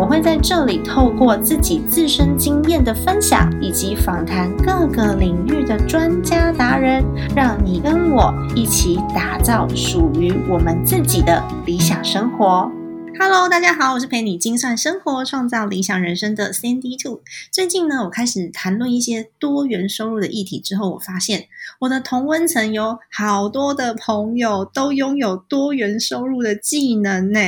我会在这里透过自己自身经验的分享，以及访谈各个领域的专家达人，让你跟我一起打造属于我们自己的理想生活。Hello，大家好，我是陪你精算生活、创造理想人生的 Sandy Two。最近呢，我开始谈论一些多元收入的议题之后，我发现我的同温层有好多的朋友都拥有多元收入的技能呢。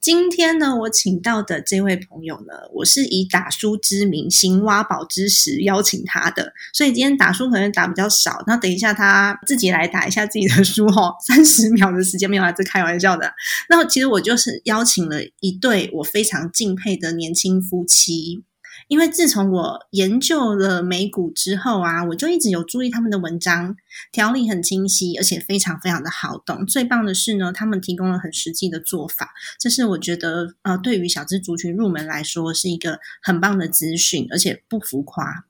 今天呢，我请到的这位朋友呢，我是以打书之名行挖宝之实邀请他的，所以今天打书可能打比较少。那等一下他自己来打一下自己的书哦，三十秒的时间没有，这开玩笑的。那其实我就是邀请了一对我非常敬佩的年轻夫妻。因为自从我研究了美股之后啊，我就一直有注意他们的文章，条理很清晰，而且非常非常的好懂。最棒的是呢，他们提供了很实际的做法，这是我觉得呃，对于小资族群入门来说是一个很棒的资讯，而且不浮夸。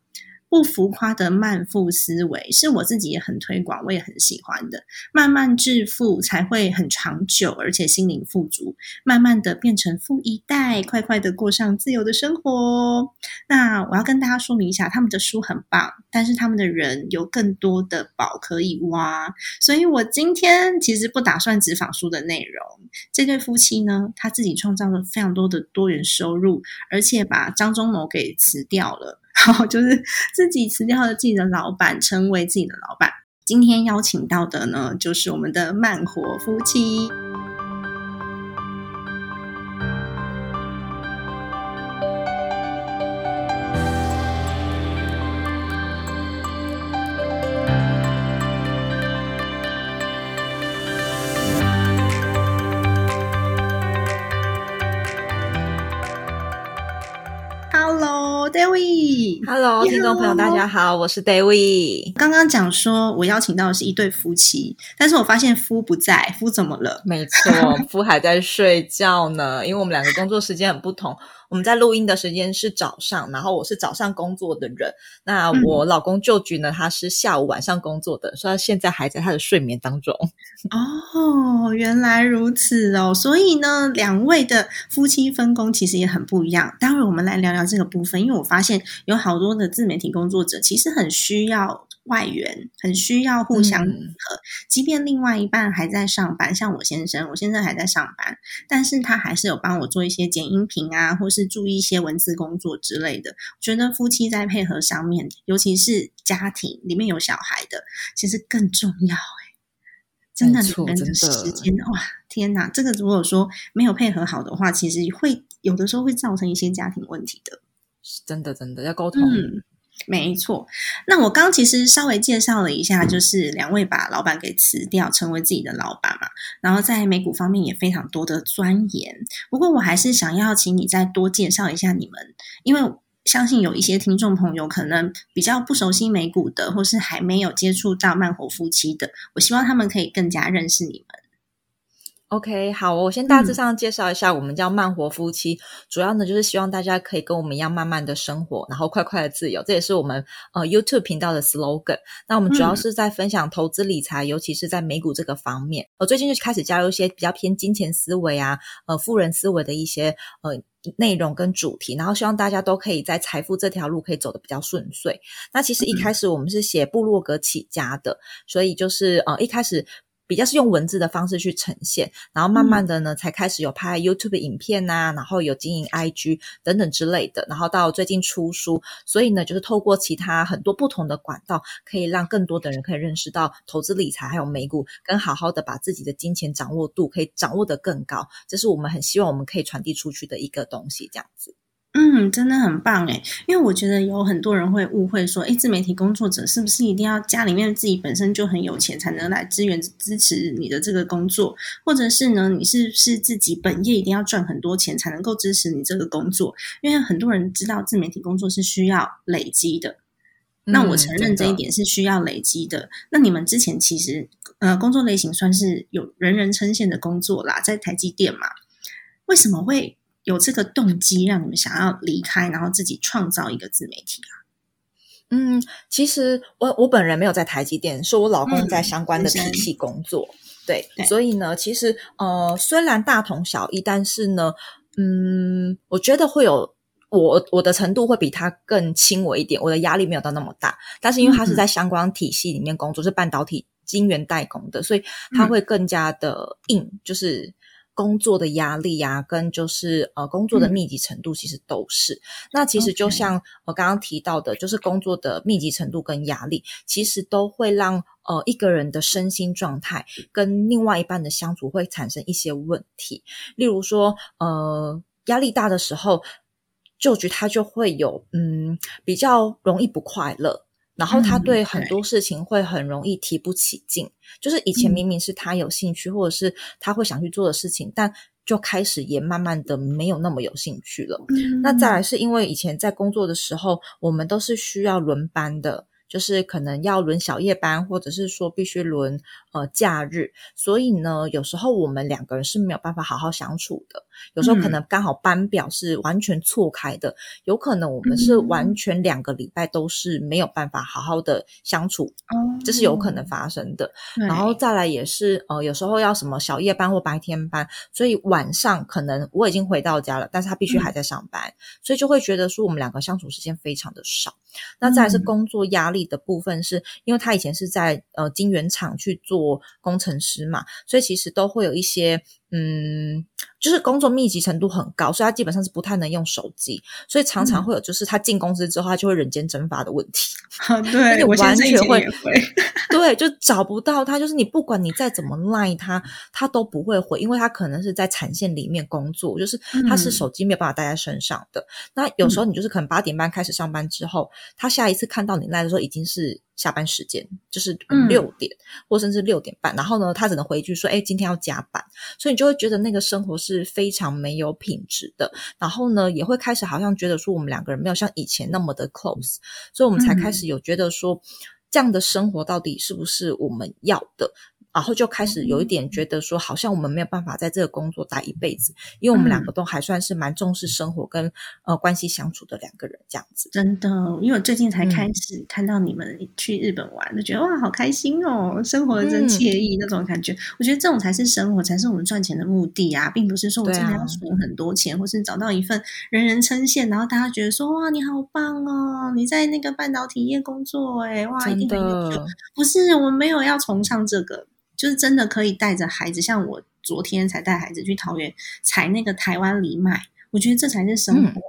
不浮夸的慢富思维是我自己也很推广，我也很喜欢的。慢慢致富才会很长久，而且心灵富足。慢慢的变成富一代，快快的过上自由的生活。那我要跟大家说明一下，他们的书很棒，但是他们的人有更多的宝可以挖。所以我今天其实不打算只访书的内容。这对夫妻呢，他自己创造了非常多的多元收入，而且把张忠谋给辞掉了。然后，就是自己辞掉了自己的老板，成为自己的老板。今天邀请到的呢，就是我们的慢活夫妻。David。Hello，听众朋友，大家好，我是 David。刚刚讲说我邀请到的是一对夫妻，但是我发现夫不在，夫怎么了？没错，夫还在睡觉呢，因为我们两个工作时间很不同。我们在录音的时间是早上，然后我是早上工作的人。那我老公旧局呢，他是下午晚上工作的，所以他现在还在他的睡眠当中。哦，原来如此哦。所以呢，两位的夫妻分工其实也很不一样。待会我们来聊聊这个部分，因为我发现有好多的自媒体工作者其实很需要。外援很需要互相和，即便另外一半还在上班，像我先生，我先生还在上班，但是他还是有帮我做一些剪音频啊，或是注意一些文字工作之类的。觉得夫妻在配合上面，尤其是家庭里面有小孩的，其实更重要。哎，真的，你们的时间哇，天哪！这个如果说没有配合好的话，其实会有的时候会造成一些家庭问题的。真的，真的要沟通。没错，那我刚其实稍微介绍了一下，就是两位把老板给辞掉，成为自己的老板嘛。然后在美股方面也非常多的钻研。不过我还是想要请你再多介绍一下你们，因为相信有一些听众朋友可能比较不熟悉美股的，或是还没有接触到慢活夫妻的，我希望他们可以更加认识你们。OK，好，我先大致上介绍一下，我们叫慢活夫妻，主要呢就是希望大家可以跟我们一样慢慢的生活，然后快快的自由，这也是我们呃 YouTube 频道的 slogan。那我们主要是在分享投资理财，尤其是在美股这个方面。我最近就开始加入一些比较偏金钱思维啊，呃，富人思维的一些呃内容跟主题，然后希望大家都可以在财富这条路可以走得比较顺遂。那其实一开始我们是写部落格起家的，所以就是呃一开始。比较是用文字的方式去呈现，然后慢慢的呢，才开始有拍 YouTube 影片呐，然后有经营 IG 等等之类的，然后到最近出书，所以呢，就是透过其他很多不同的管道，可以让更多的人可以认识到投资理财还有美股，跟好好的把自己的金钱掌握度可以掌握的更高，这是我们很希望我们可以传递出去的一个东西，这样子。嗯，真的很棒诶，因为我觉得有很多人会误会说，诶，自媒体工作者是不是一定要家里面自己本身就很有钱才能来支援支持你的这个工作，或者是呢，你是不是自己本业一定要赚很多钱才能够支持你这个工作？因为很多人知道自媒体工作是需要累积的。那我承认这一点是需要累积的。那你们之前其实呃工作类型算是有人人称羡的工作啦，在台积电嘛，为什么会有这个动机让你们想要离开，然后自己创造一个自媒体啊？嗯，其实我我本人没有在台积电，是我老公在嗯相关的体系工作。对，对所以呢，其实呃，虽然大同小异，但是呢，嗯，我觉得会有我我的程度会比他更轻微一点，我的压力没有到那么大。但是因为他是嗯在相关体系里面工作，是半导体晶圆代工的，所以他嗯会更加的硬，就是。工作的压力呀、跟就是呃工作的嗯密集程度，其实都是。那其实就像我刚刚提到的，就是工作的密集程度跟压力，其实都会让呃一个人的身心状态跟另外一半的相处会产生一些问题。例如说，呃，压力大的时候，就局他就会有嗯比较容易不快乐。然后他嗯对很多事情会很容易提不起劲，就是以前嗯明明是他有兴趣，或者是他会想去做的事情，但就开始也慢慢的没有那么有兴趣了。嗯那再来是因为以前在工作的时候，我们都是需要轮班的，就是可能要轮小夜班，或者是说必须轮呃假日，所以呢，有时候我们两个人是没有办法好好相处的。有时候可嗯。能刚好班表是完全错开的，有可能我们是嗯。完全两个礼拜都是没有办法好好的相处，哦这是有可能发生的。对然后再来也是呃，有时候要什么小夜班或白天班，所以晚上可能我已经回到家了，但是他必须还在上班，所以就会觉得说我们两个相处时间非常的少。那再来是嗯。工作压力的部分是，因为他以前是在呃晶圆厂去做工程师嘛，所以其实都会有一些嗯，就是工作密集程度很高，所以他基本上是不太能用手机，所以常常嗯会有就是他进公司之后他就会人间蒸发的问题。啊，对我完先生以前全会会，对，就找不到他，就是你不管你再怎么赖他，他都不会回，因为他可能是在产线里面工作，就是他是嗯手机没有办法带在身上的。那有时候你就是可能八点半开始上班之后，他下一次看到你赖的时候已经是下班时间，就是嗯六点、或甚至六点半，然后呢，他只能回一句说：“哎，今天要加班。”所以你就会觉得那个生活是非常没有品质的。然后呢，也会开始好像觉得说我们两个人没有像以前那么的 close，所以我们才开始有觉得说，这样的生活到底是不是我们要的？然后就开始有一点觉得说，好像我们没有办法在这个工作待一辈子，因为我们两个都还算是蛮重视生活跟呃关系相处的两个人，这样子。真的，因为我最近才开嗯始看到你们去日本玩，就觉得哇，好开心哦，生活的真嗯惬意、那种感觉。我觉得这种才是生活，才是我们赚钱的目的啊，并不是说我真的要存很多钱，或是找到一份人人称羡，然后大家觉得说哇，你好棒哦，你在那个半导体业工作，哎，哇，一定很优秀。，不是，我们没有要崇尚这个，就是真的可以带着孩子，像我昨天才带孩子去桃园采那个台湾藜麦，我觉得这才是生活。嗯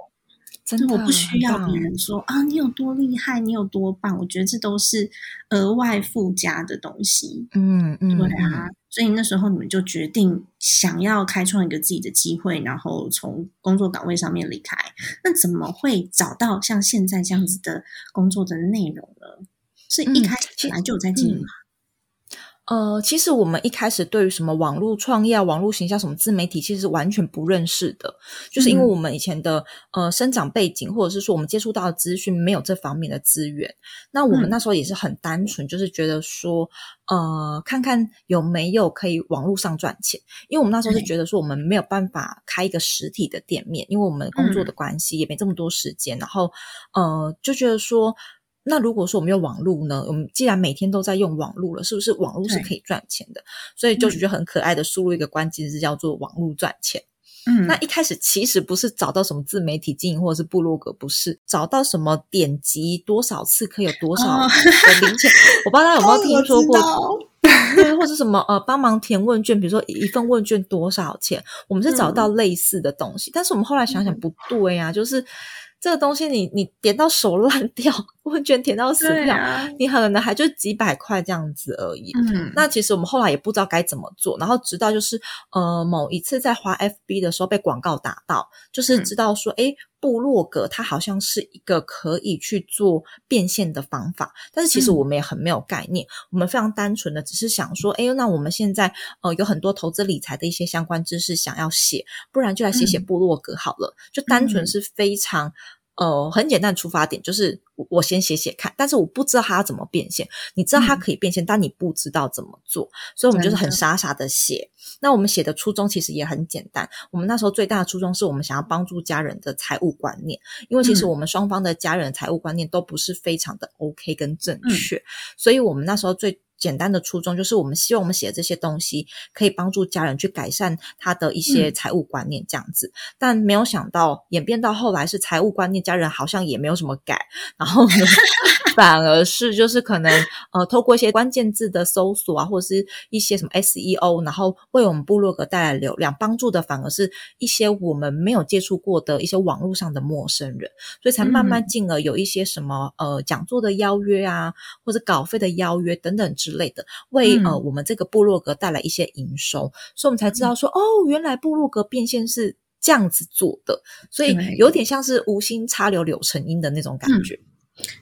真的我不需要别人说啊，你有多厉害，你有多棒，我觉得这都是额外附加的东西。嗯嗯，对啊，所以那时候你们就决定想要开创一个自己的机会，然后从工作岗位上面离开。那怎么会找到像现在这样子的工作的内容呢？是一嗯开始本来就有在经营嗯吗？呃，其实我们一开始对于什么网络创业、啊、网络形象、什么自媒体，其实是完全不认识的，就是因为嗯。我们以前的呃生长背景，或者是说我们接触到的资讯没有这方面的资源。那我们嗯。那时候也是很单纯，就是觉得说，呃，看看有没有可以网络上赚钱，因为我们那时候是对。觉得说我们没有办法开一个实体的店面，因为我们工作的关系也没这么多时间，然后呃就觉得说。那如果说我们用网络呢？我们既然每天都在用网络了，是不是网络是可以赚钱的？所以就嗯觉得很可爱的输入一个关键字叫做网络赚钱。嗯，那一开始其实不是找到什么自媒体经营或者是部落格，不是找到什么点击多少次可以有多少哦的零钱。我不知道大家有没有听说过对，或者什么呃，帮忙填问卷，比如说一份问卷多少钱，我们是找到类似的东西，但是我们后来想想不对呀、就是这个东西你你点到手烂掉，问卷填到死掉，啊，你可能还就几百块这样子而已。嗯，那其实我们后来也不知道该怎么做，然后直到就是呃某一次在滑 FB 的时候被广告打到，就是嗯。知道说，诶，部落格它好像是一个可以去做变现的方法，但是其实嗯。我们也很没有概念，我们非常单纯的只是想说，哎，那我们现在呃有很多投资理财的一些相关知识想要写，不然就来写写嗯。部落格好了，就单纯嗯。是非常。呃，很简单的出发点就是我我先写写看，但是我不知道它要怎么变现。你知道它可以变现，但你不知道怎么做，所以我们就是很傻傻的写。那我们写的初衷其实也很简单，我们那时候最大的初衷是我们想要帮助家人的财务观念，因为其实我们双方的家人财务观念都不是非常的 OK 跟正确，所以我们那时候最。简单的初衷就是，我们希望我们写的这些东西可以帮助家人去改善他的一些财务观念，这样子。但没有想到演变到后来是财务观念，家人好像也没有什么改，然后呢，反而是就是可能呃，透过一些关键字的搜索啊，或者是一些什么 SEO，然后为我们部落格带来流量，帮助的反而是一些我们没有接触过的一些网络上的陌生人，所以才慢慢进而有一些什么呃讲座的邀约啊，或者稿费的邀约等等之。之类的，为呃我们这个部落格带来一些营收，所以我们才知道说，哦，原来部落格变现是这样子做的，所以有点像是无心插柳柳成荫的那种感觉。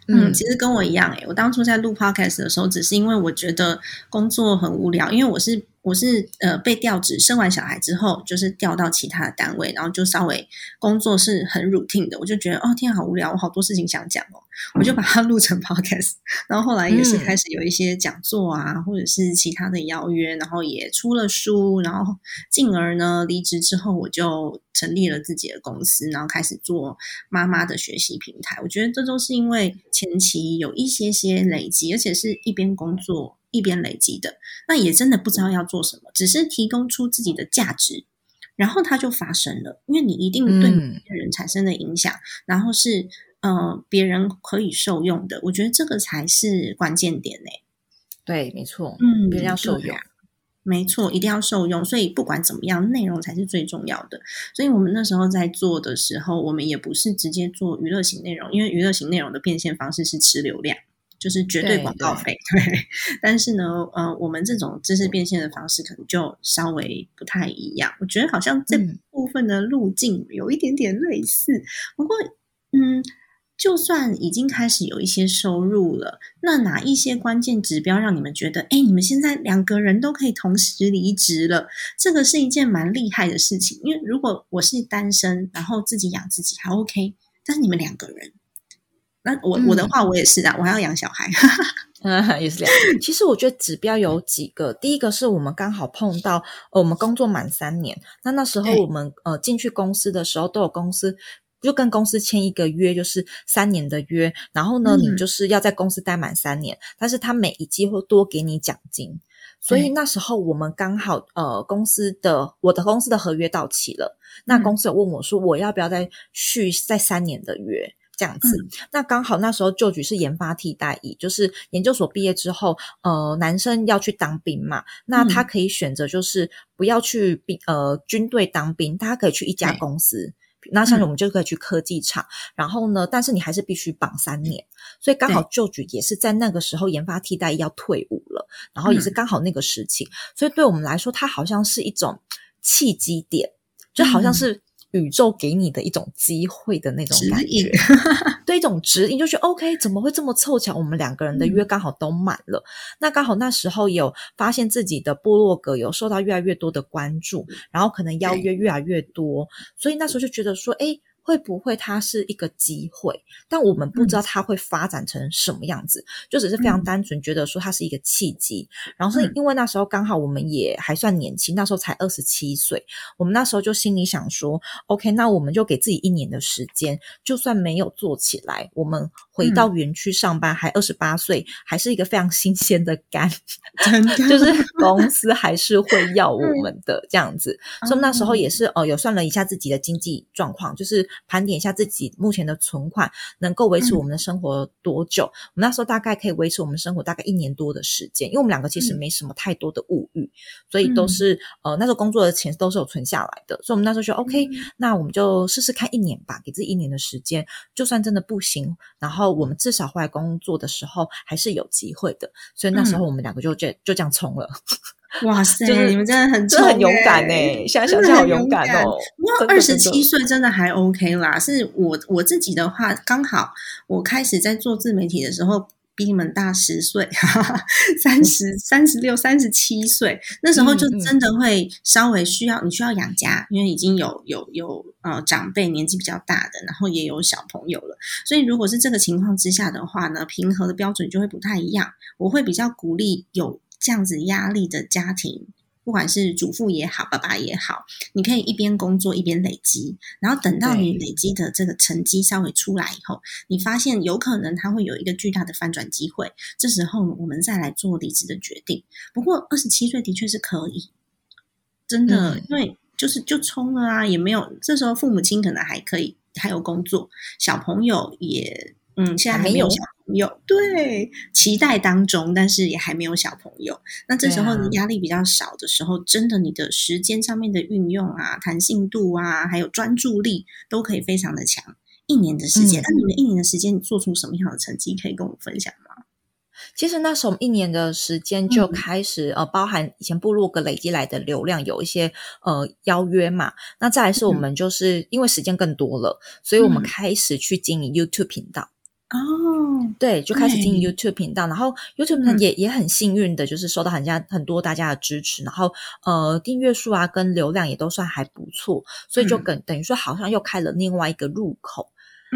嗯，其实跟我一样，诶，我当初在录 podcast 的时候，只是因为我觉得工作很无聊，因为我是。我是呃被调职，生完小孩之后就是调到其他的单位，然后就稍微工作是很 routine 的，我就觉得哦天好无聊，我好多事情想讲哦，我就把它录成 podcast，然后后来也是开始有一些讲座啊，或者是其他的邀约，然后也出了书，然后进而呢离职之后，我就成立了自己的公司，然后开始做妈妈的学习平台。我觉得这都是因为前期有一些些累积，而且是一边工作。一边累积的，那也真的不知道要做什么，只是提供出自己的价值，然后它就发生了。因为你一定对别人产生的影响，然后是呃别人可以受用的，我觉得这个才是关键点呢。对，没错，嗯，别人要受用，没错，一定要受用。所以不管怎么样，内容才是最重要的。所以我们那时候在做的时候，我们也不是直接做娱乐型内容，因为娱乐型内容的变现方式是吃流量。就是绝对广告费，对。但是呢，呃，我们这种知识变现的方式可能就稍微不太一样。我觉得好像这部分的路径有一点点类似。不过，嗯，就算已经开始有一些收入了，那哪一些关键指标让你们觉得，哎，你们现在两个人都可以同时离职了？这个是一件蛮厉害的事情。因为如果我是单身，然后自己养自己还 OK，但是你们两个人。那我我的话，我也是啊，我还要养小孩，嗯，也是这样。其实我觉得指标有几个，第一个是我们刚好碰到，我们工作满三年，那那时候我们呃进去公司的时候，都有公司就跟公司签一个约，就是三年的约，然后呢，你就是要在公司待满三年，但是他每一季会多给你奖金，所以那时候我们刚好呃公司的我的公司的合约到期了，那公司有问我说，我要不要再续再三年的约？这样子，那刚好那时候就局是研发替代役，就是研究所毕业之后，呃，男生要去当兵嘛，那他可以选择就是不要去兵呃军队当兵，他可以去一家公司，那像我们就可以去科技厂，然后呢，但是你还是必须绑三年，所以刚好旧局也是在那个时候研发替代要退伍了，然后也是刚好那个时期，所以对我们来说，它好像是一种契机点，就好像是。宇宙给你的一种机会的那种感觉，对一种指引，就觉得 OK，怎么会这么凑巧？我们两个人的约刚好都满了，那刚好那时候有发现自己的部落格有受到越来越多的关注，然后可能邀约越来越多，所以那时候就觉得说，哎。会不会它是一个机会？但我们不知道它会发展成什么样子，就只是非常单纯觉得说它是一个契机。然后是因为那时候刚好我们也还算年轻，那时候才二十七岁，我们那时候就心里想说，OK，那我们就给自己一年的时间，就算没有做起来，我们回到园区上班，还二十八岁，还是一个非常新鲜的肝，真的就是公司还是会要我们的这样子。所以那时候也是哦，有算了一下自己的经济状况，就是。盘点一下自己目前的存款能够维持我们的生活多久？我们那时候大概可以维持我们生活大概一年多的时间，因为我们两个其实没什么太多的物欲，所以都是呃那时候工作的钱都是有存下来的，所以我们那时候说 OK，那我们就试试看一年吧，给自己一年的时间，就算真的不行，然后我们至少回来工作的时候还是有机会的，所以那时候我们两个就这就这样冲了。哇塞！你们真的很真的很勇敢呢，现在想想好勇敢哦。不过二十七岁真的还 OK 啦。是我我自己的话，刚好我开始在做自媒体的时候，比你们大十岁，三十三十六、三十七岁，那时候就真的会稍微需要你需要养家，因为已经有有有呃长辈年纪比较大的，然后也有小朋友了，所以如果是这个情况之下的话呢，平和的标准就会不太一样。我会比较鼓励有这样子压力的家庭。不管是主妇也好，爸爸也好，你可以一边工作一边累积，然后等到你累积的这个成绩稍微出来以后，你发现有可能它会有一个巨大的翻转机会，这时候我们再来做离职的决定。不过二十七岁的确是可以，真的，因为就是就冲了啊，也没有这时候父母亲可能还可以还有工作，小朋友也。嗯，现在还没有小朋友，对，期待当中，但是也还没有小朋友。那这时候你压力比较少的时候，真的你的时间上面的运用啊、弹性度啊，还有专注力都可以非常的强。一年的时间，那你们一年的时间，你做出什么样的成绩，可以跟我们分享吗？其实那时候一年的时间就开始，呃，包含以前部落格累积来的流量，有一些呃邀约嘛。那再来是我们就是因为时间更多了，所以我们开始去经营 YouTube 频道。哦，对，就开始经营 YouTube 频道，然后 YouTube 呢也也很幸运的，就是受到很家很多大家的支持，然后呃订阅数啊跟流量也都算还不错，所以就等等于说好像又开了另外一个入口。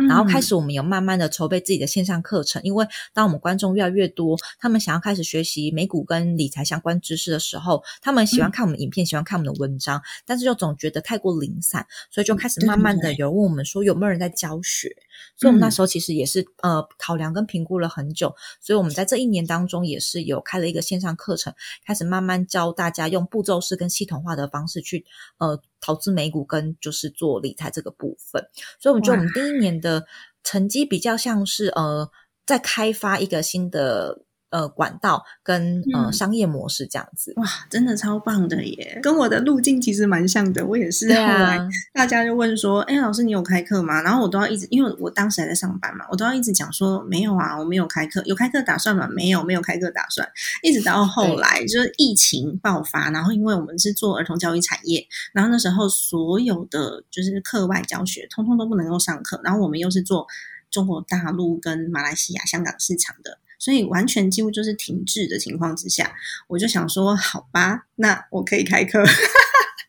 然后开始，我们有慢慢的筹备自己的线上课程，因为当我们观众越来越多，他们想要开始学习美股跟理财相关知识的时候，他们喜欢看我们影片，喜欢看我们的文章，但是又总觉得太过零散，所以就开始慢慢的有人问我们说有没有人在教学，所以我们那时候其实也是呃考量跟评估了很久，所以我们在这一年当中也是有开了一个线上课程，开始慢慢教大家用步骤式跟系统化的方式去呃。投资美股跟就是做理财这个部分，所以我们觉得我们第一年的成绩比较像是呃，在开发一个新的。呃，管道跟呃商业模式这样子，哇，真的超棒的耶！跟我的路径其实蛮像的。我也是后来大家就问说：“哎，老师，你有开课吗？”然后我都要一直，因为我当时还在上班嘛，我都要一直讲说：“没有啊，我没有开课。有开课打算吗？没有，没有开课打算。”一直到后来就是疫情爆发，然后因为我们是做儿童教育产业，然后那时候所有的就是课外教学，通通都不能够上课。然后我们又是做中国大陆跟马来西亚、香港市场的。所以完全几乎就是停滞的情况之下，我就想说，好吧，那我可以开课。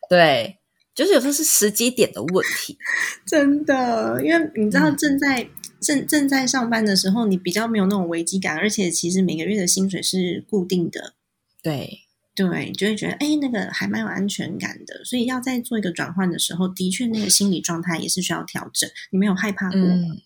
对，就是有时候是时机点的问题，真的，因为你知道正在正正在上班的时候，你比较没有那种危机感，而且其实每个月的薪水是固定的。对对，就会觉得哎，那个还蛮有安全感的。所以要在做一个转换的时候，的确那个心理状态也是需要调整。你没有害怕过吗？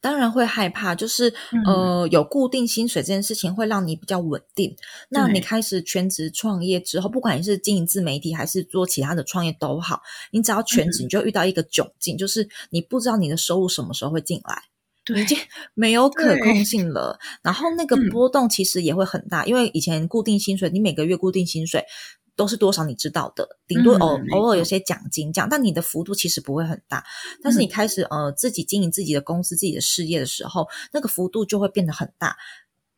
当然会害怕，就是呃，有固定薪水这件事情会让你比较稳定。那你开始全职创业之后，不管你是经营自媒体还是做其他的创业都好，你只要全职，你就遇到一个窘境，就是你不知道你的收入什么时候会进来，已经没有可控性了。然后那个波动其实也会很大，因为以前固定薪水，你每个月固定薪水。都是多少你知道的，顶多偶偶尔有些奖金这样，但你的幅度其实不会很大。但是你开始呃自己经营自己的公司、自己的事业的时候，那个幅度就会变得很大。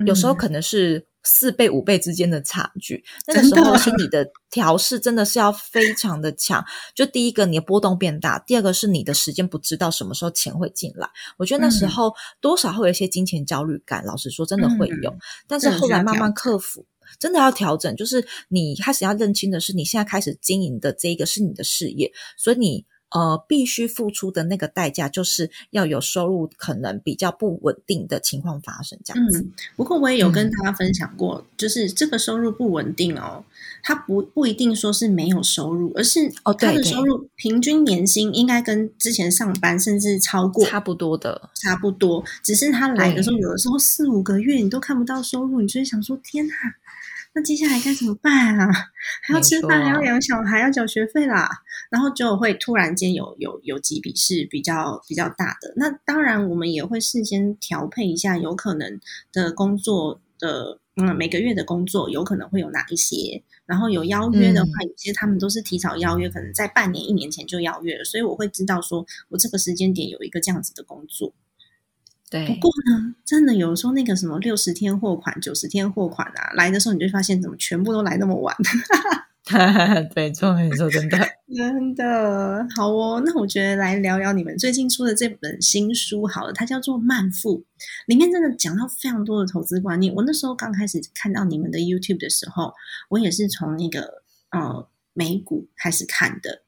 有时候可能是四倍、五倍之间的差距。那个时候心理的调试真的是要非常的强。就第一个，你的波动变大；第二个是你的时间不知道什么时候钱会进来。我觉得那时候多少会有一些金钱焦虑感。老实说，真的会有。但是后来慢慢克服。真的要调整，就是你开始要认清的是，你现在开始经营的这一个是你的事业，所以你呃必须付出的那个代价，就是要有收入可能比较不稳定的情况发生。这样子。不过我也有跟大家分享过，就是这个收入不稳定哦，它不不一定说是没有收入，而是哦，他的收入平均年薪应该跟之前上班甚至超过差不多的，差不多。只是他来的时候，有的时候四五个月你都看不到收入，你就会想说：天哪！那接下来该怎么办啊？还要吃饭，还要养小孩，要缴学费啦。然后就会突然间有有有几笔是比较比较大的。那当然，我们也会事先调配一下，有可能的工作的嗯，每个月的工作有可能会有哪一些。然后有邀约的话，有些他们都是提早邀约，可能在半年、一年前就邀约了。所以我会知道，说我这个时间点有一个这样子的工作。不过呢，真的有时候那个什么六十天货款、九十天货款啊，来的时候你就发现怎么全部都来那么晚。没 错，没错，真的，真的好哦。那我觉得来聊聊你们最近出的这本新书好了，它叫做《慢富》，里面真的讲到非常多的投资观念。我那时候刚开始看到你们的 YouTube 的时候，我也是从那个呃美股开始看的。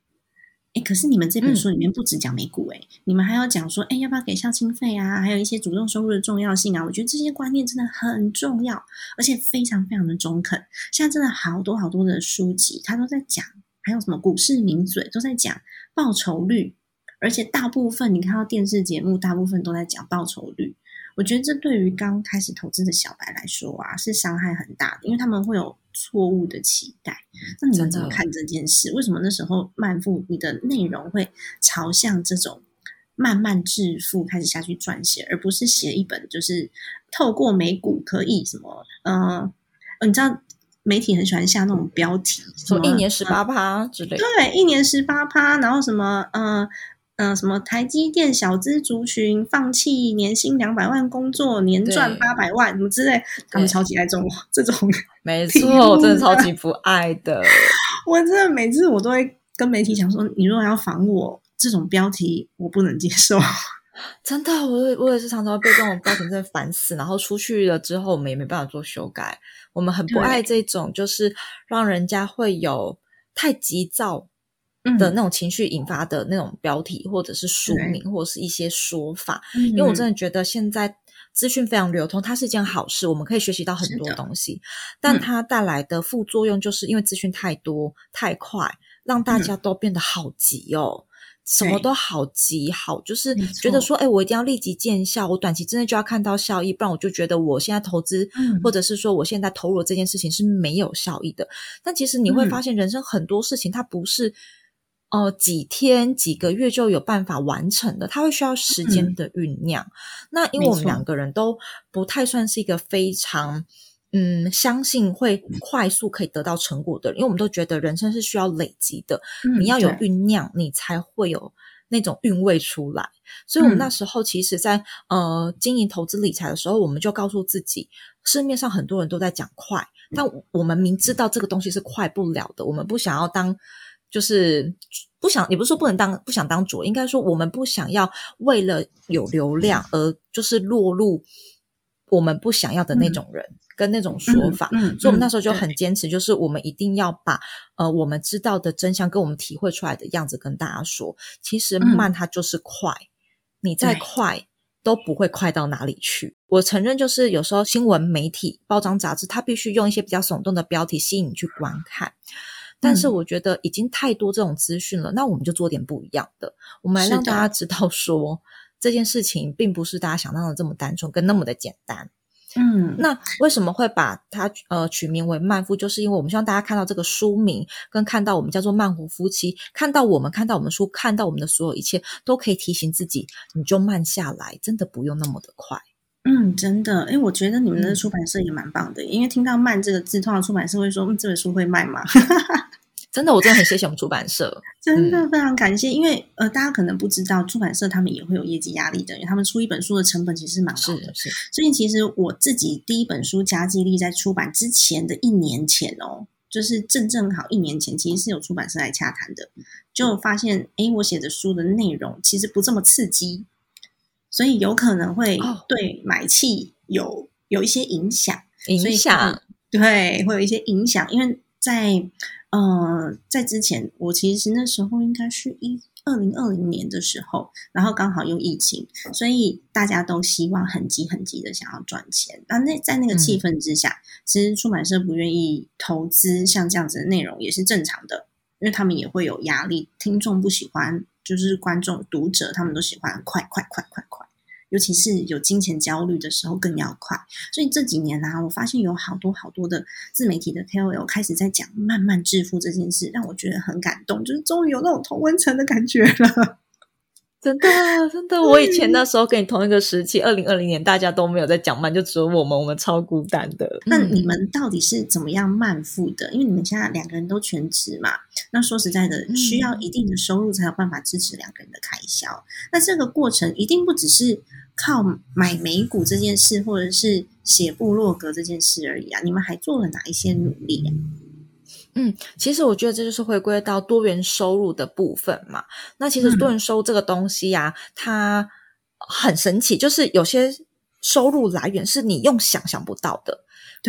哎，可是你们这本书里面不只讲美股，哎，你们还要讲说，哎，要不要给孝心费啊？还有一些主动收入的重要性啊。我觉得这些观念真的很重要，而且非常非常的中肯。现在真的好多好多的书籍，他都在讲，还有什么股市名嘴都在讲报酬率，而且大部分你看到电视节目，大部分都在讲报酬率。我觉得这对于刚开始投资的小白来说啊，是伤害很大的，因为他们会有错误的期待。那你们怎么看这件事？为什么那时候慢富你的内容会朝向这种慢慢致富开始下去撰写，而不是写一本就是透过美股可以什么？嗯，你知道媒体很喜欢下那种标题，什么一年十八趴之类，对，一年十八趴，然后什么嗯。嗯，什么台积电小资族群放弃年薪两百万工作，年赚八百万，什么之类，他们超级爱这种这种。没错，我真的超级不爱的。我真的每次我都会跟媒体讲说，你如果要防我这种标题，我不能接受。真的，我我也是常常被这种标题真的烦死。然后出去了之后，我们也没办法做修改。我们很不爱这种，就是让人家会有太急躁。的那种情绪引发的那种标题，或者是书名，或者是一些说法，因为我真的觉得现在资讯非常流通，它是一件好事，我们可以学习到很多东西，但它带来的副作用就是因为资讯太多太快，让大家都变得好急哦，什么都好急好，就是觉得说，哎，我一定要立即见效，我短期之内就要看到效益，不然我就觉得我现在投资，或者是说我现在投入这件事情是没有效益的。但其实你会发现，人生很多事情它不是。哦，几天几个月就有办法完成的，它会需要时间的酝酿。那因为我们两个人都不太算是一个非常嗯相信会快速可以得到成果的人，因为我们都觉得人生是需要累积的，你要有酝酿，你才会有那种韵味出来。所以，我们那时候其实，在呃经营投资理财的时候，我们就告诉自己，市面上很多人都在讲快，但我们明知道这个东西是快不了的，我们不想要当。就是不想，也不是说不能当，不想当主，应该说我们不想要为了有流量而就是落入我们不想要的那种人跟那种说法，所以我们那时候就很坚持，就是我们一定要把呃我们知道的真相跟我们体会出来的样子跟大家说。其实慢它就是快，你再快都不会快到哪里去。我承认，就是有时候新闻媒体、包装杂志，它必须用一些比较耸动的标题吸引你去观看。但是我觉得已经太多这种资讯了，那我们就做点不一样的，我们来让大家知道说这件事情并不是大家想象的这么单纯跟那么的简单。嗯，那为什么会把它呃取名为慢夫？就是因为我们希望大家看到这个书名，跟看到我们叫做慢活夫妻，看到我们看到我们书，看到我们的所有一切，都可以提醒自己，你就慢下来，真的不用那么的快。嗯，真的，哎，我觉得你们的出版社也蛮棒的，因为听到“慢”这个字，通常出版社会说：“嗯，这本书会卖吗？” 真的，我真的很谢谢我们出版社，真的非常感谢。因为呃，大家可能不知道，出版社他们也会有业绩压力的，因为他们出一本书的成本其实蛮高的。是，所以其实我自己第一本书《加记力》在出版之前的一年前哦，就是正正好一年前，其实是有出版社来洽谈的，就发现哎，我写的书的内容其实不这么刺激。所以有可能会对买气有有一些影响，影响对会有一些影响，因为在呃在之前，我其实那时候应该是一二零二零年的时候，然后刚好又疫情，所以大家都希望很急很急的想要赚钱。那那在那个气氛之下，其实出版社不愿意投资像这样子的内容也是正常的，因为他们也会有压力，听众不喜欢。就是观众、读者，他们都喜欢快、快、快、快、快，尤其是有金钱焦虑的时候更要快。所以这几年啊，我发现有好多好多的自媒体的 KOL 开始在讲慢慢致富这件事，让我觉得很感动，就是终于有那种同温层的感觉了。真的，真的，我以前那时候跟你同一个时期，二零二零年，大家都没有在讲慢，就只有我们，我们超孤单的。那你们到底是怎么样慢付的？因为你们现在两个人都全职嘛，那说实在的，需要一定的收入才有办法支持两个人的开销。那这个过程一定不只是靠买美股这件事，或者是写部落格这件事而已啊！你们还做了哪一些努力？嗯，其实我觉得这就是回归到多元收入的部分嘛。那其实多元收入这个东西呀、它很神奇，就是有些收入来源是你用想象不到的。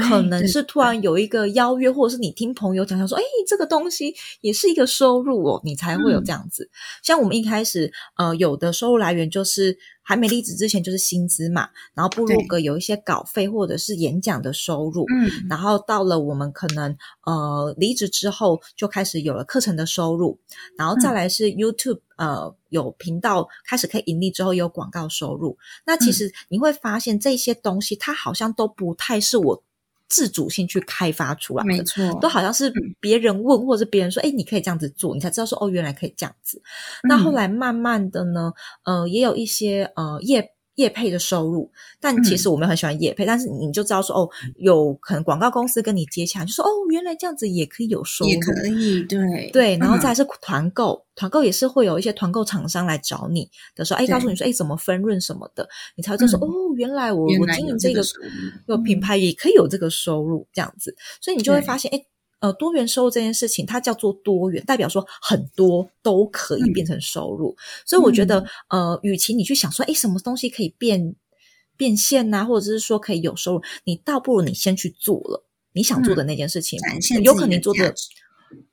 可能是突然有一个邀约，或者是你听朋友讲讲说，哎，这个东西也是一个收入哦，你才会有嗯这样子。像我们一开始，呃，有的收入来源就是还没离职之前就是薪资嘛，然后部落格有一些稿费或者是演讲的收入，嗯，然后到了我们可能呃离职之后，就开始有了课程的收入，然后再来是 YouTube、呃有频道开始可以盈利之后，有广告收入。那其实你会发现这些东西，它好像都不太是我自主性去开发出来的，没错，都好像是嗯。别人问，或者是别人说，哎，你可以这样子做，你才知道说，哦，原来可以这样子。那后嗯。来慢慢的呢，呃，也有一些呃业业配的收入，但其嗯。实我们很喜欢业配，但是你就知道说，哦，有可能广告公司跟你接洽，就说，哦，原来这样子也可以有收入，也可以，对。对，然后嗯再来是团购，团购也是会有一些团购厂商来找你的时候，哎，告诉你说，哎，怎么分润什么的，你才会说，嗯哦，原来我我经营这个有品嗯。牌也可以有这个收入，这样子，所以你就会发现，哎。呃，多元收入这件事情，它叫做多元，代表说很多都可以嗯。变成收入。所以我觉得，呃，与其你去想说，哎，什么东西可以变变现呐、或者是说可以有收入，你倒不如你先去做了你想做的那件事情，有可能你做的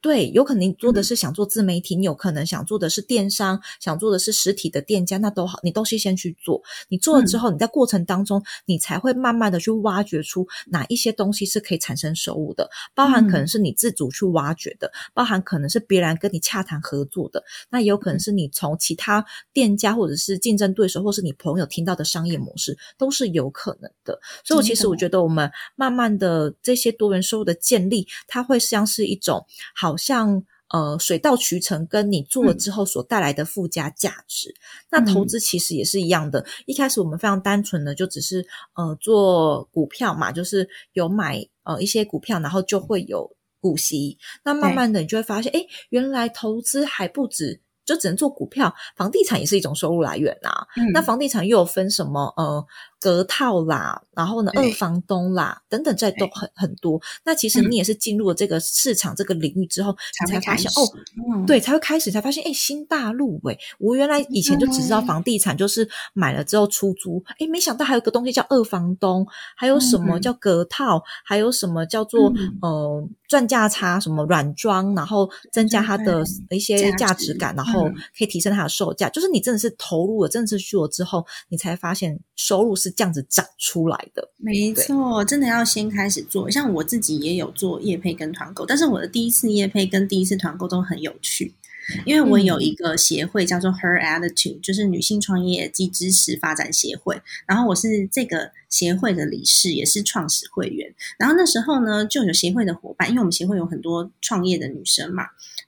对，有可能你做的嗯。是想做自媒体，你有可能想做的是电商，想做的是实体的店家，那都好，你都是先去做。你做了之嗯。后，你在过程当中，你才会慢慢的去挖掘出哪一些东西是可以产生收入的，包含可能嗯。是你自主去挖掘的，包含可能是别人跟你洽谈合作的，那也有可能是你从其他店家或者是竞争对手，或是你朋友听到的商业模式，都是有可能的。所以我其实我觉得，我们慢慢的这些多元收入的建立，它会像是一种好像。呃，水到渠成，跟你做了嗯之后所带来的附加价值。那投嗯资其实也是一样的。一开始我们非常单纯的就只是呃做股票嘛，就是有买呃一些股票，然后就会有股息。那慢慢的你就会发现，哎，原来投资还不止。就只能做股票，房地产也是一种收入来源啊、嗯那房地产又有分什么呃隔套啦，然后呢二房东啦等等，这都很很多。那其实嗯。你也是进入了这个市场这个领域之后，你才发现哦，嗯。对，才会开始才发现，哎，新大陆哎，我原来以前就只知道房地产就是买了之后出租，哎，没想到还有个东西叫二房东，还有什么嗯。叫隔套，还有什么叫做嗯。呃赚价差，什么软装，然后增加它的一些价值感，然后嗯可以提升它的售价。就是你真的是投入了，真的是去了之后，你才发现收入是这样子长出来的。没错，真的要先开始做。像我自己也有做业配跟团购，但是我的第一次业配跟第一次团购都很有趣，因为我有一个协会叫做 Her Attitude，就是女性创业及支持发展协会，然后我是这个协会的理事，也是创始会员。然后那时候呢，就有协会的伙伴，因为我们协会有很多创业的女生嘛，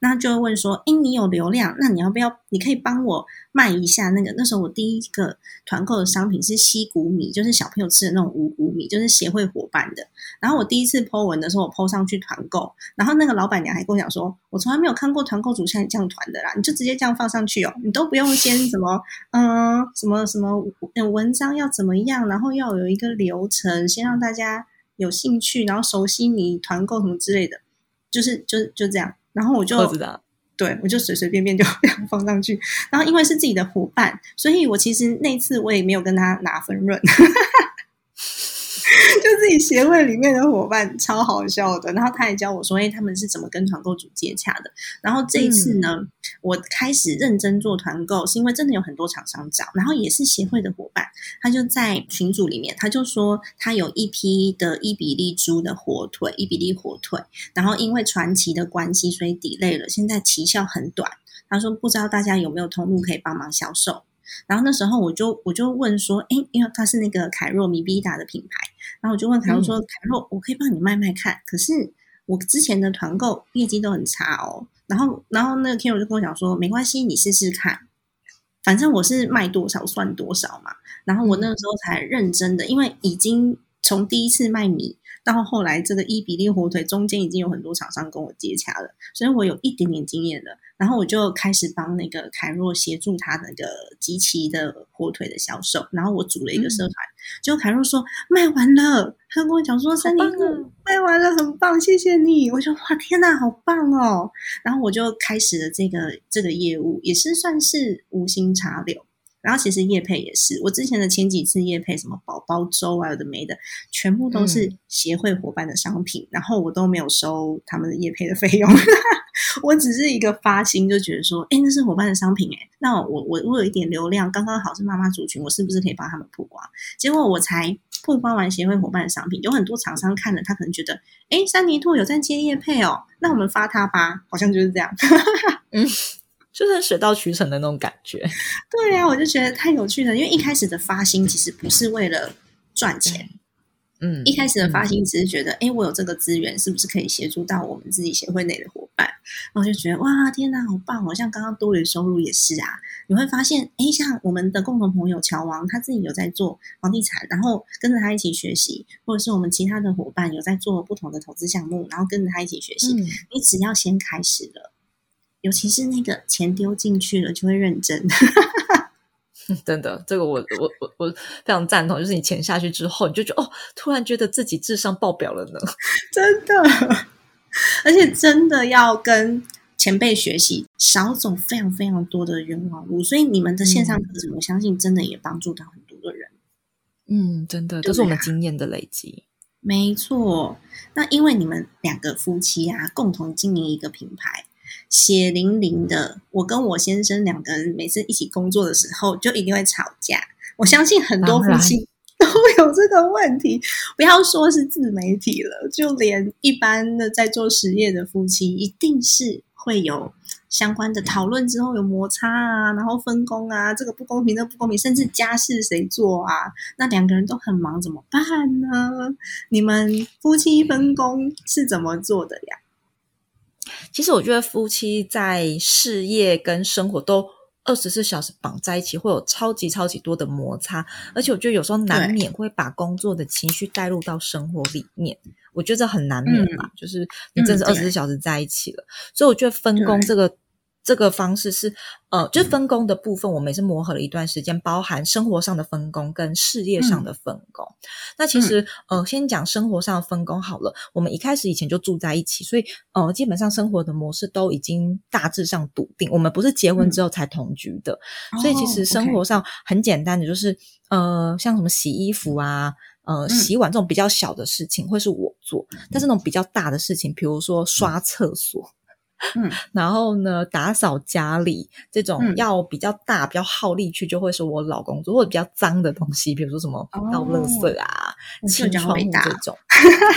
那就会问说：“诶，你有流量，那你要不要？你可以帮我卖一下那个？那时候我第一个团购的商品是西谷米，就是小朋友吃的那种五谷米，就是协会伙伴的。然后我第一次 Po 文的时候，我 Po 上去团购，然后那个老板娘还跟我讲说：“我从来没有看过团购主像你这样团的啦，你就直接这样放上去哦，你都不用先什么嗯、什么什么文章要怎么样，然后要有一个流程，先让大家有兴趣，然后熟悉你团购什么之类的，就是就就这样。然后我就我知道，对我就随随便便就这 样放上去，然后因为是自己的伙伴，所以我其实那次我也没有跟他拿分润，就自己协会里面的伙伴超好笑的，然后他也教我说，哎，他们是怎么跟团购主接洽的。然后这一次呢，我开始认真做团购，是因为真的有很多厂商找，然后也是协会的伙伴，他就在群组里面，他就说他有一批的伊比利猪的火腿，伊比利火腿，然后因为传奇的关系，所以 delay 了，现在期效很短。他说不知道大家有没有通路可以帮忙销售。然后那时候我就我就问说，哎，因为它是那个凯若米比达的品牌，然后我就问凯若说，凯若，我可以帮你卖卖看，可是我之前的团购业绩都很差哦。然后然后那个 Kiro 就跟我讲说，没关系，你试试看，反正我是卖多少算多少嘛。然后我那个时候才认真的，因为已经从第一次卖米到后来这个伊比利火腿中间已经有很多厂商跟我接洽了，所以我有一点点经验了。然后我就开始帮那个凯若协助他那个集齐的火腿的销售，然后我组了一个社团，结果凯若说卖完了，他跟我讲说三年卖完了，很棒，谢谢你。我说哇天哪，好棒哦！然后我就开始了这个这个业务，也是算是无心插柳。然后其实叶配也是，我之前的前几次叶配什么宝宝粥啊，有的没的，全部都是协会伙伴的商品，然后我都没有收他们的叶配的费用，我只是一个发心，就觉得说，哎，那是伙伴的商品，哎，那我我我有一点流量，刚刚好是妈妈族群，我是不是可以帮他们曝光？结果我才曝光完协会伙伴的商品，有很多厂商看了，他可能觉得，哎，三泥兔有在接叶配哦，那我们发他吧，好像就是这样，嗯。就是水到渠成的那种感觉，对呀，我就觉得太有趣了。因为一开始的发心其实不是为了赚钱，嗯，一开始的发心只是觉得，哎，我有这个资源，是不是可以协助到我们自己协会内的伙伴？然后就觉得，哇，天哪，好棒！哦！像刚刚多元收入也是啊，你会发现，哎，像我们的共同朋友乔王，他自己有在做房地产，然后跟着他一起学习，或者是我们其他的伙伴有在做不同的投资项目，然后跟着他一起学习。你只要先开始了。尤其是那个钱丢进去了，就会认真。真的，这个我我我我非常赞同。就是你钱下去之后，你就觉得哦，突然觉得自己智商爆表了呢。真的，而且真的要跟前辈学习，少走非常非常多的冤枉路。所以你们的线上课程，我相信真的也帮助到很多的人。嗯，真的都是我们经验的累积。没错。那因为你们两个夫妻啊，共同经营一个品牌。血淋淋的，我跟我先生两个人每次一起工作的时候，就一定会吵架。我相信很多夫妻都有这个问题，不要说是自媒体了，就连一般的在做实业的夫妻，一定是会有相关的讨论之后有摩擦啊，然后分工啊，这个不公平，那不公平，甚至家事谁做啊？那两个人都很忙，怎么办呢？你们夫妻分工是怎么做的呀？其实我觉得夫妻在事业跟生活都二十四小时绑在一起，会有超级超级多的摩擦，而且我觉得有时候难免会把工作的情绪带入到生活里面。我觉得这很难免嘛，就是你真是二十四小时在一起了，所以我觉得分工这个。这个方式是，呃，就是分工的部分，我们也是磨合了一段时间，包含生活上的分工跟事业上的分工。那其实，呃，先讲生活上的分工好了。我们一开始以前就住在一起，所以，呃，基本上生活的模式都已经大致上笃定。我们不是结婚之后才同居的，所以其实生活上很简单的，就是，呃，像什么洗衣服啊，呃，洗碗这种比较小的事情会是我做，但是那种比较大的事情，比如说刷厕所。嗯，然后呢，打扫家里这种要比较大、比较耗力去，就会是我老公做，或者比较脏的东西，比如说什么倒垃圾啊、清窗户这种。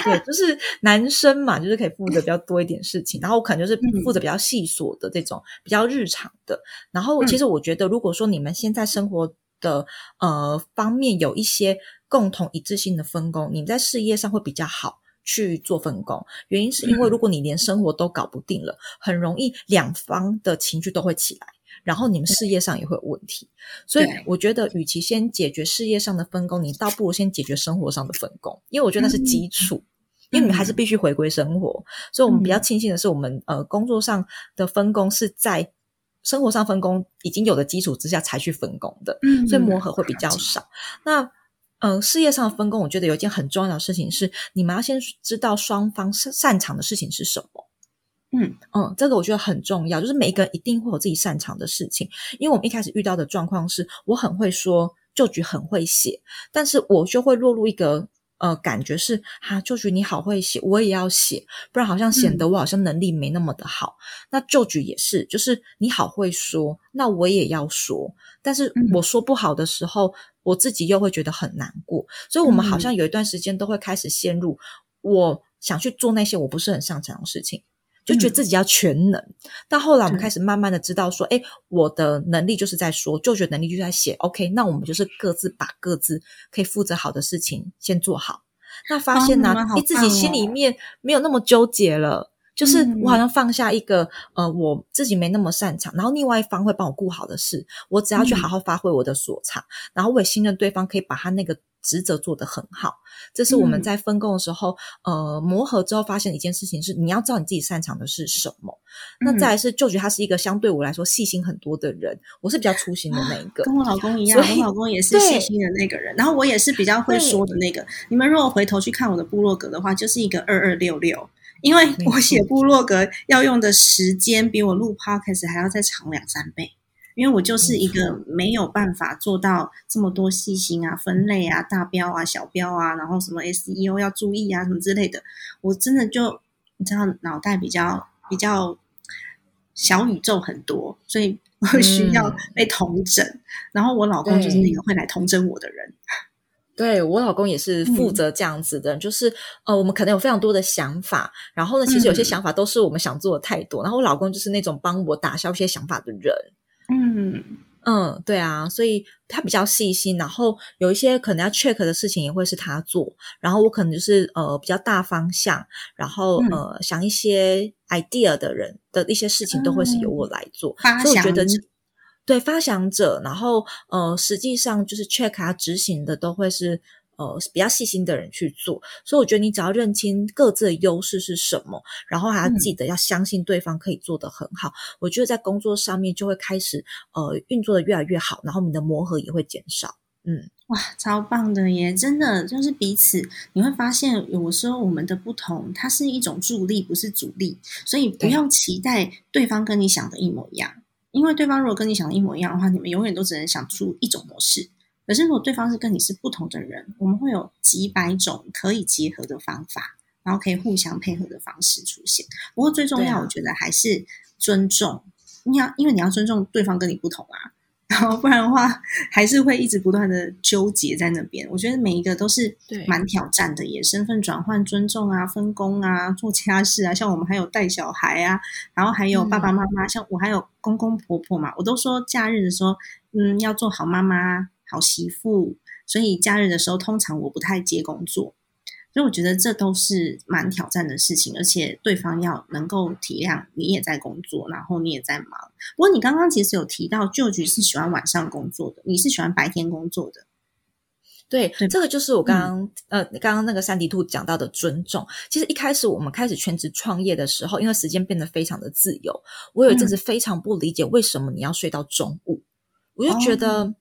对，就是男生嘛，就是可以负责比较多一点事情，然后我可能就是负责比较细琐的这种比较日常的。然后，其实我觉得，如果说你们现在生活的呃方面有一些共同一致性的分工，你们在事业上会比较好。去做分工，原因是因为如果你连生活都搞不定了，很容易两方的情绪都会起来，然后你们事业上也会有问题。所以我觉得，与其先解决事业上的分工，你倒不如先解决生活上的分工，因为我觉得那是基础，因为你们还是必须回归生活。所以我们比较庆幸的是，我们呃工作上的分工是在生活上分工已经有的基础之下才去分工的，所以磨合会比较少。那嗯，事业上的分工，我觉得有一件很重要的事情是，你们要先知道双方擅擅长的事情是什么。嗯嗯，这个我觉得很重要，就是每一个人一定会有自己擅长的事情。因为我们一开始遇到的状况是，我很会说，旧局很会写，但是我就会落入一个呃感觉是，哈，旧局你好会写，我也要写，不然好像显得我好像能力没那么的好。那旧局也是，就是你好会说，那我也要说，但是我说不好的时候。我自己又会觉得很难过，所以我们好像有一段时间都会开始陷入，我想去做那些我不是很擅长的事情，就觉得自己要全能。到后来，我们开始慢慢的知道说，哎，我的能力就是在说，就觉能力就在写。OK，那我们就是各自把各自可以负责好的事情先做好。那发现呢，你自己心里面没有那么纠结了。就是嗯我好像放下一个、呃我自己没那么擅长，然后另外一方会帮我顾好的事，我只要去嗯好好发挥我的所长，然后我也信任对方可以把他那个职责做得很好。这是我们嗯在分工的时候，呃，磨合之后发现的一件事情是，你要知道你自己擅长的是什么。那嗯再来是，就觉得他是一个相对我来说细心很多的人，我是比较粗心的那一个。跟我老公一样，我老公也是细心的那个人，然后我也是比较会说的那个。你们如果回头去看我的部落格的话，就是一个二二六六，因为我写部落格要用的时间比我录 podcast 还要再长两三倍。因为我就是一个没有办法做到这么多细心啊、分类啊、大标啊、小标啊，然后什么 SEO 要注意啊什么之类的，我真的就你知道脑袋比较比较小宇宙很多，所以我需要嗯被统整。然后我老公就是那个会来同整我的人。对我老公也是负嗯。责这样子的，就是呃，我们可能有非常多的想法，然后呢，其实有些嗯。想法都是我们想做的太多，然后我老公就是那种帮我打消一些想法的人。嗯。嗯，对啊，所以他比较细心，然后有一些可能要 check 的事情也会是他做，然后我可能就是呃比较大方向，然后、嗯。呃想一些 idea 的人的一些事情都会是由我来做，发所以我觉得对发想者，然后呃实际上就是 check 啊执行的都会是。呃，比较细心的人去做，所以我觉得你只要认清各自的优势是什么，然后还要嗯记得要相信对方可以做得很好，我觉得在工作上面就会开始呃运作的越来越好，然后你的磨合也会减少。嗯，哇，超棒的耶！真的就是彼此，你会发现有时候我们的不同，它是一种助力，不是阻力，所以不用期待对方跟你想的一模一样，因为对方如果跟你想的一模一样的话，你们永远都只能想出一种模式。可是如果对方是跟你是不同的人，我们会有几百种可以结合的方法，然后可以互相配合的方式出现。不过最重要，我觉得还是尊重。你要因为你要尊重对方跟你不同啊，然后不然的话，还是会一直不断的纠结在那边。我觉得每一个都是蛮挑战的耶，身份转换、尊重啊、分工啊、做家事啊，像我们还有带小孩啊，然后还有爸爸妈妈，像我还有公公婆婆嘛，我都说假日的时候，嗯，要做好妈妈、好媳妇，所以假日的时候，通常我不太接工作。所以我觉得这都是蛮挑战的事情，而且对方要能够体谅你也在工作，然后你也在忙。不过你刚刚其实有提到，旧局是喜欢晚上工作的，你是喜欢白天工作的。对，对这个就是我刚刚、呃刚刚那个三迪兔讲到的尊重。其实一开始我们开始全职创业的时候，因为时间变得非常的自由，我有一阵子非常不理解为什么你要睡到中午，我就觉得。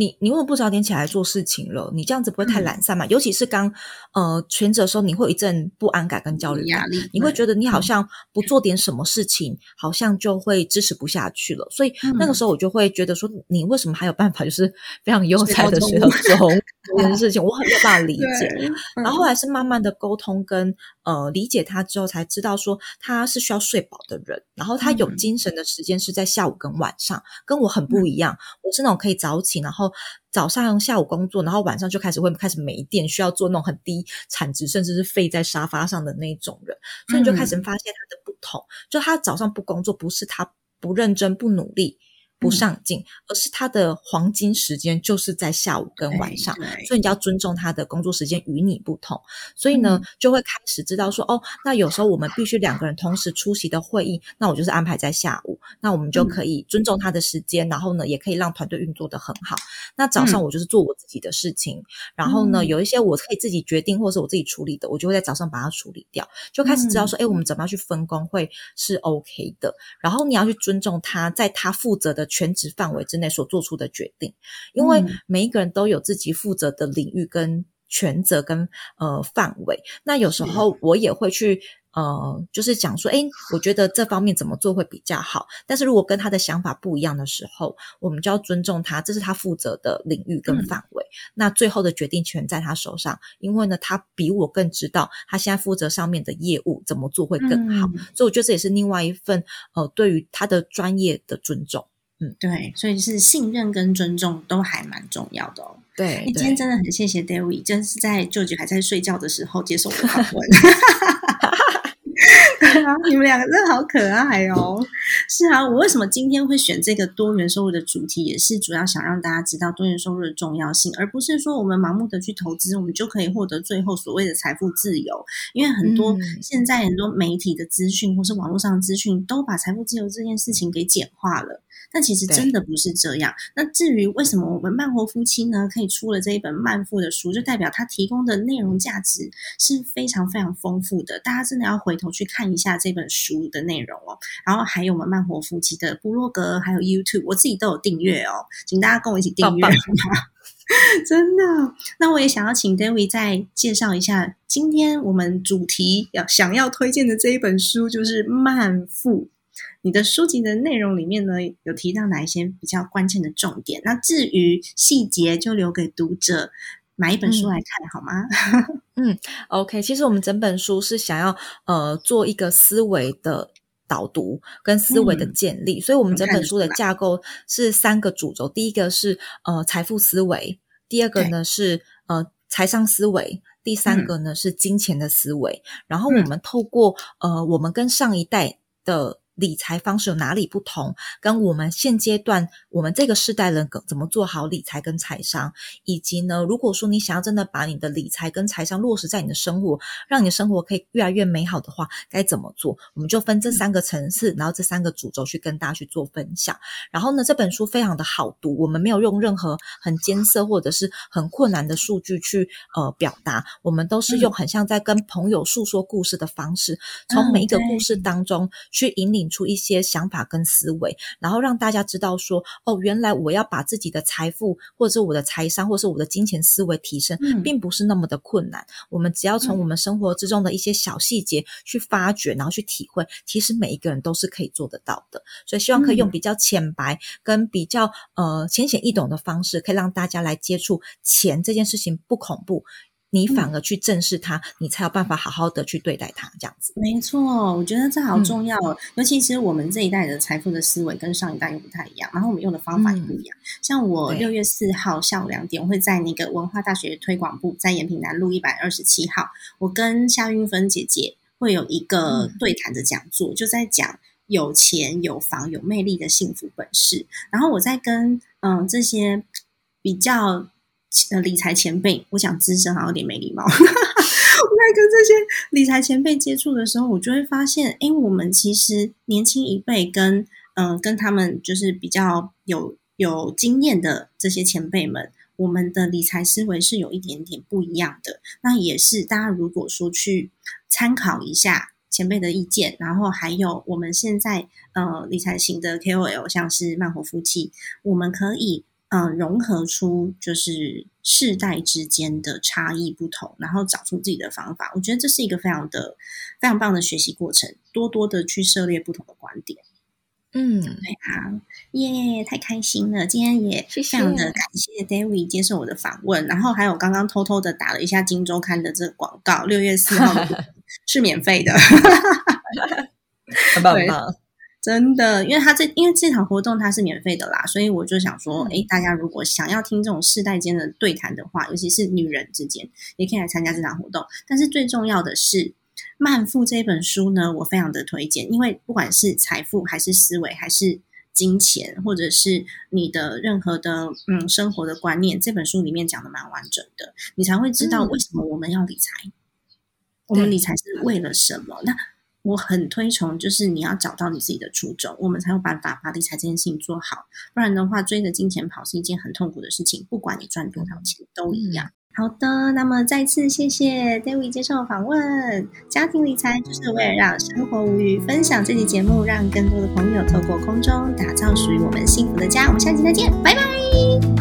你你为什么不早点起来做事情了？你这样子不会太懒散嘛？尤其是刚呃全职的时候，你会有一阵不安感跟焦虑感压，力，你会觉得得你好像不做点什么事情，好像就会支持不下去了。所以嗯那个时候我就会觉得说，你为什么还有办法，就是非常悠哉的睡睡到中这件事情，我很没有办法理 解。对，然后后来是慢慢的沟通跟呃理解他之后，才知道说他是需要睡饱的人，然后他有嗯精神的时间是在下午跟晚上，跟我很不一样。我是那种可以早起，然后早上下午工作，然后晚上就开始会开始没电，需要做那种很低产值，甚至是废在沙发上的那种人，所以你就开始发现他的不同，就他早上不工作，不是他不认真不努力。不上进，而是他的黄金时间就是在下午跟晚上，所以你就要尊重他的工作时间与你不同。所以呢，就会开始知道说，哦，那有时候我们必须两个人同时出席的会议，那我就是安排在下午，那我们就可以尊重他的时间，然后呢，也可以让团队运作的很好。那早上我就是做我自己的事情，然后呢，嗯。有一些我可以自己决定或者是我自己处理的，我就会在早上把它处理掉，就开始知道说，哎、我们怎么样去分工会是 OK 的。然后你要去尊重他在他负责的全职范围之内所做出的决定，因为嗯每一个人都有自己负责的领域跟权责跟呃范围。那有时候我也会去呃，就是讲说，诶，我觉得这方面怎么做会比较好。但是如果跟他的想法不一样的时候，我们就要尊重他，这是他负责的领域跟范围。那最后的决定权在他手上，因为呢，他比我更知道他现在负责上面的业务怎么做会更好。嗯所以我觉得这也是另外一份呃，对于他的专业的尊重。对，所以是信任跟尊重都还蛮重要的哦。对哎，今天真的很谢谢 David，真是在舅舅还在睡觉的时候接受我的访问。啊，你们两个真的好可爱哦！是啊，我为什么今天会选这个多元收入的主题，也是主要想让大家知道多元收入的重要性，而不是说我们盲目的去投资，我们就可以获得最后所谓的财富自由。因为很多现在很多媒体的资讯或是网络上的资讯，都把财富自由这件事情给简化了。但其实真的不是这样。那至于为什么我们慢活夫妻呢，可以出了这一本慢富的书，就代表它提供的内容价值是非常非常丰富的。大家真的要回头去看一下这本书的内容哦。然后还有我们慢活夫妻的部落格，还有 YouTube，我自己都有订阅哦，请大家跟我一起订阅 真的。那我也想要请 David 再介绍一下，今天我们主题要想要推荐的这一本书，就是慢富。你的书籍的内容里面呢，有提到哪一些比较关键的重点？那至于细节，就留给读者买一本书来看好吗？嗯，OK。其实我们整本书是想要呃做一个思维的导读跟思维的建立，所以我们整本书的架构是三个主轴。第一个是呃财富思维，第二个呢是呃财商思维，第三个呢是金钱的思维。然后我们透过呃我们跟上一代的。理财方式有哪里不同？跟我们现阶段我们这个世代人怎么做好理财跟财商，以及呢，如果说你想要真的把你的理财跟财商落实在你的生活，让你的生活可以越来越美好的话，该怎么做？我们就分这三个层次，然后这三个主轴去跟大家去做分享。然后呢，这本书非常的好读，我们没有用任何很艰涩或者是很困难的数据去呃表达，我们都是用很像在跟朋友诉说故事的方式，从每一个故事当中去引领。出一些想法跟思维，然后让大家知道说，哦，原来我要把自己的财富，或者是我的财商，或者是我的金钱思维提升，并不是那么的困难。我们只要从我们生活之中的一些小细节去发掘，然后去体会，其实每一个人都是可以做得到的。所以希望可以用比较浅白跟比较呃浅显易懂的方式，可以让大家来接触钱这件事情不恐怖。你反而去正视它，你才有办法好好的去对待它，这样子。没错，我觉得这好重要。尤其是我们这一代的财富的思维跟上一代又不太一样，然后我们用的方法也不一样。像我六月四号下午两点，我会在那个文化大学推广部，在延平南路一百二十七号，我跟夏运芬姐姐会有一个对谈的讲座，就在讲有钱、有房、有魅力的幸福本事。然后我在跟嗯这些比较。呃，理财前辈，我讲资深好像有点没礼貌。我在跟这些理财前辈接触的时候，我就会发现，哎，我们其实年轻一辈跟嗯，跟他们就是比较有有经验的这些前辈们，我们的理财思维是有一点点不一样的。那也是大家如果说去参考一下前辈的意见，然后还有我们现在呃理财型的 KOL，像是慢活夫妻，我们可以。嗯，融合出就是世代之间的差异不同，然后找出自己的方法。我觉得这是一个非常的、非常棒的学习过程。多多的去涉猎不同的观点。嗯，对啊，耶，太开心了！今天也非常的感谢 David 接受我的访问，然后还有刚刚偷偷的打了一下《金周刊》的这个广告，六月四号 是免费的，很棒很棒。真的，因为他这因为这场活动它是免费的啦，所以我就想说，哎，大家如果想要听这种世代间的对谈的话，尤其是女人之间，也可以来参加这场活动。但是最重要的是，《慢富》这本书呢，我非常的推荐，因为不管是财富，还是思维，还是金钱，或者是你的任何的嗯生活的观念，这本书里面讲的蛮完整的，你才会知道为什么我们要理财，我们理财是为了什么？那。我很推崇，就是你要找到你自己的初衷，我们才有办法把理财这件事情做好。不然的话，追着金钱跑是一件很痛苦的事情。不管你赚多少钱，都一样。好的，那么再次谢谢 David 接受访问。家庭理财就是为了让生活无虞，分享这期节目，让更多的朋友透过空中打造属于我们幸福的家。我们下期再见，拜拜。